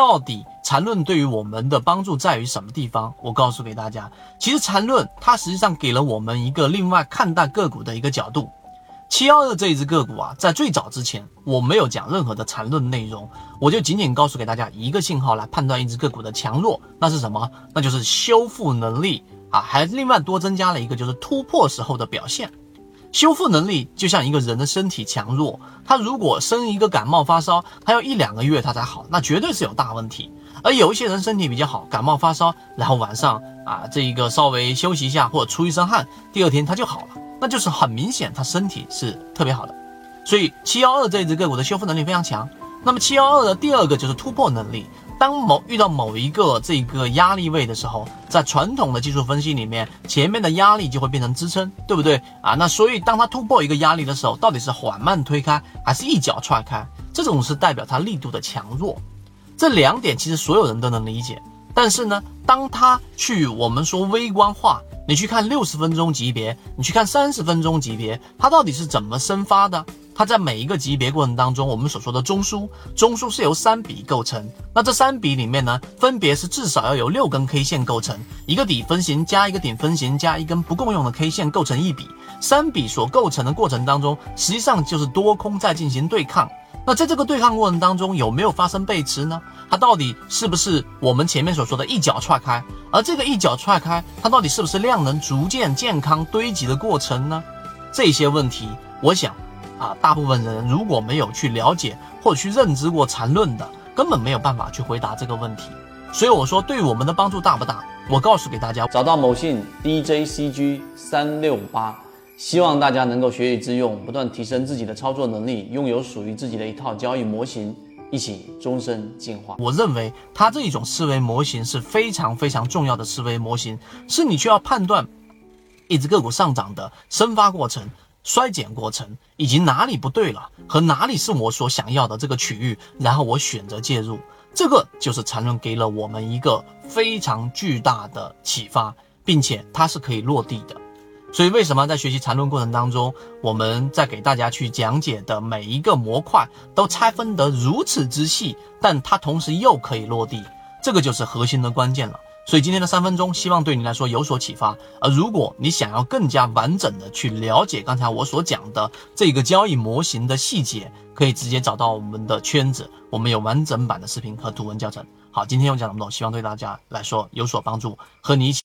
到底缠论对于我们的帮助在于什么地方？我告诉给大家，其实缠论它实际上给了我们一个另外看待个股的一个角度。七幺二这一只个股啊，在最早之前我没有讲任何的缠论内容，我就仅仅告诉给大家一个信号来判断一只个股的强弱，那是什么？那就是修复能力啊，还另外多增加了一个就是突破时候的表现。修复能力就像一个人的身体强弱，他如果生一个感冒发烧，他要一两个月他才好，那绝对是有大问题。而有一些人身体比较好，感冒发烧，然后晚上啊这一个稍微休息一下或者出一身汗，第二天他就好了，那就是很明显他身体是特别好的。所以七幺二这只个股的修复能力非常强。那么七幺二的第二个就是突破能力。当某遇到某一个这个压力位的时候，在传统的技术分析里面，前面的压力就会变成支撑，对不对啊？那所以当它突破一个压力的时候，到底是缓慢推开还是一脚踹开？这种是代表它力度的强弱。这两点其实所有人都能理解。但是呢，当它去我们说微观化，你去看六十分钟级别，你去看三十分钟级别，它到底是怎么生发的？它在每一个级别过程当中，我们所说的中枢，中枢是由三笔构成。那这三笔里面呢，分别是至少要有六根 K 线构成，一个底分型加一个顶分型加一根不共用的 K 线构成一笔。三笔所构成的过程当中，实际上就是多空在进行对抗。那在这个对抗过程当中，有没有发生背驰呢？它到底是不是我们前面所说的一脚踹开？而这个一脚踹开，它到底是不是量能逐渐健康堆积的过程呢？这些问题，我想。啊，大部分人如果没有去了解或者去认知过缠论的，根本没有办法去回答这个问题。所以我说，对我们的帮助大不大？我告诉给大家，找到某信 DJCG 三六八，希望大家能够学以致用，不断提升自己的操作能力，拥有属于自己的一套交易模型，一起终身进化。我认为它这一种思维模型是非常非常重要的思维模型，是你需要判断一只个股上涨的生发过程。衰减过程以及哪里不对了和哪里是我所想要的这个区域，然后我选择介入，这个就是缠论给了我们一个非常巨大的启发，并且它是可以落地的。所以为什么在学习缠论过程当中，我们在给大家去讲解的每一个模块都拆分得如此之细，但它同时又可以落地，这个就是核心的关键了。所以今天的三分钟，希望对你来说有所启发。而如果你想要更加完整的去了解刚才我所讲的这个交易模型的细节，可以直接找到我们的圈子，我们有完整版的视频和图文教程。好，今天我讲这么多，希望对大家来说有所帮助，和你一起。